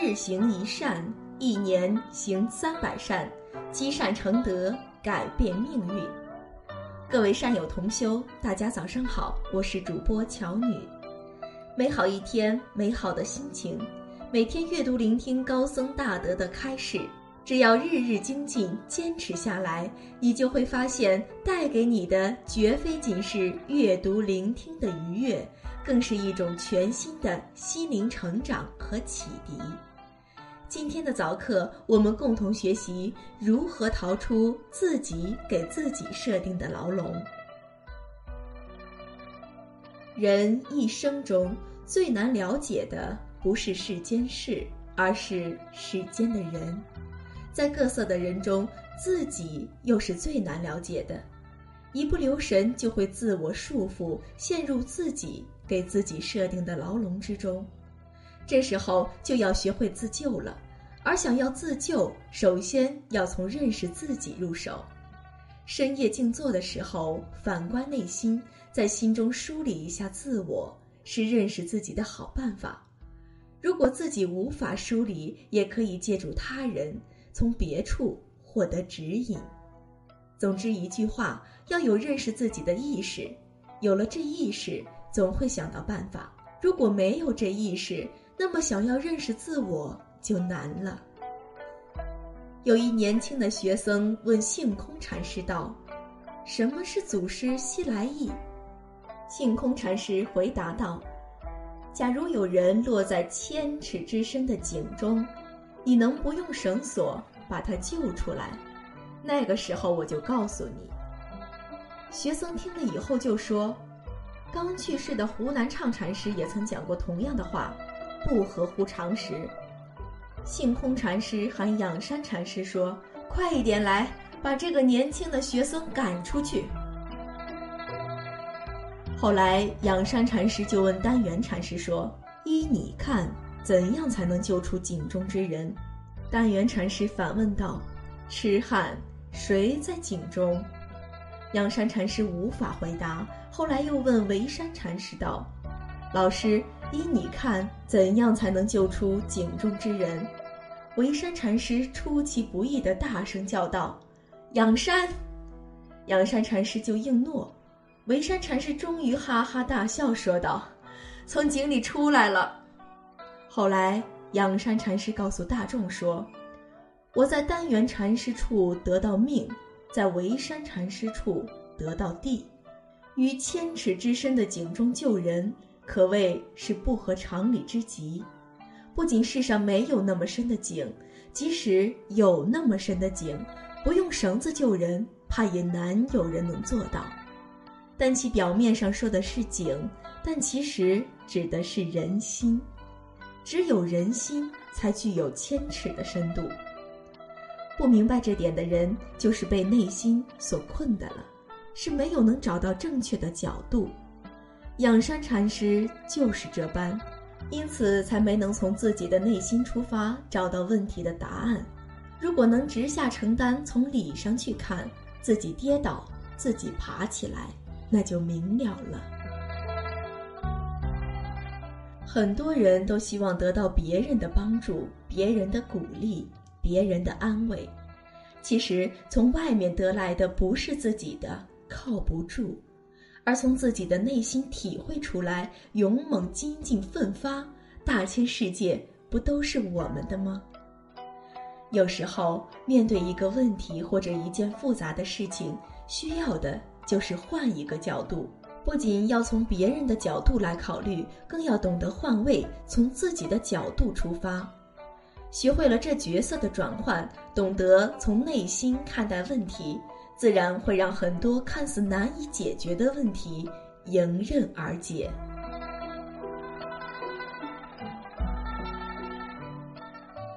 日行一善，一年行三百善，积善成德，改变命运。各位善友同修，大家早上好，我是主播乔女。美好一天，美好的心情，每天阅读聆听高僧大德的开示。只要日日精进，坚持下来，你就会发现，带给你的绝非仅是阅读聆听的愉悦，更是一种全新的心灵成长和启迪。今天的早课，我们共同学习如何逃出自己给自己设定的牢笼。人一生中最难了解的，不是世间事，而是世间的人。在各色的人中，自己又是最难了解的，一不留神就会自我束缚，陷入自己给自己设定的牢笼之中。这时候就要学会自救了，而想要自救，首先要从认识自己入手。深夜静坐的时候，反观内心，在心中梳理一下自我，是认识自己的好办法。如果自己无法梳理，也可以借助他人。从别处获得指引。总之一句话，要有认识自己的意识。有了这意识，总会想到办法。如果没有这意识，那么想要认识自我就难了。有一年轻的学生问性空禅师道：“什么是祖师西来意？”性空禅师回答道：“假如有人落在千尺之深的井中。”你能不用绳索把他救出来？那个时候我就告诉你。学生听了以后就说：“刚去世的湖南畅禅师也曾讲过同样的话，不合乎常识。”性空禅师喊仰山禅师说：“快一点来，把这个年轻的学僧赶出去。”后来仰山禅师就问丹元禅师说：“依你看？”怎样才能救出井中之人？丹元禅师反问道：“痴汉，谁在井中？”仰山禅师无法回答。后来又问维山禅师道：“老师，依你看，怎样才能救出井中之人？”维山禅师出其不意地大声叫道：“仰山！”仰山禅师就应诺。维山禅师终于哈哈大笑，说道：“从井里出来了。”后来，仰山禅师告诉大众说：“我在丹元禅师处得到命，在维山禅师处得到地，于千尺之深的井中救人，可谓是不合常理之极。不仅世上没有那么深的井，即使有那么深的井，不用绳子救人，怕也难有人能做到。但其表面上说的是井，但其实指的是人心。”只有人心才具有千尺的深度。不明白这点的人，就是被内心所困的了，是没有能找到正确的角度。养山禅师就是这般，因此才没能从自己的内心出发找到问题的答案。如果能直下承担，从理上去看，自己跌倒，自己爬起来，那就明了了。很多人都希望得到别人的帮助、别人的鼓励、别人的安慰，其实从外面得来的不是自己的，靠不住；而从自己的内心体会出来，勇猛精进奋发，大千世界不都是我们的吗？有时候面对一个问题或者一件复杂的事情，需要的就是换一个角度。不仅要从别人的角度来考虑，更要懂得换位，从自己的角度出发。学会了这角色的转换，懂得从内心看待问题，自然会让很多看似难以解决的问题迎刃而解。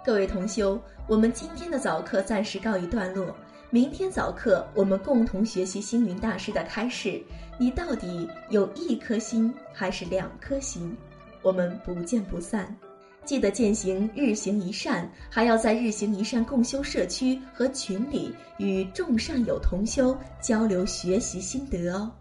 各位同修，我们今天的早课暂时告一段落。明天早课，我们共同学习星云大师的开示。你到底有一颗心还是两颗心？我们不见不散。记得践行日行一善，还要在日行一善共修社区和群里与众善友同修交流学习心得哦。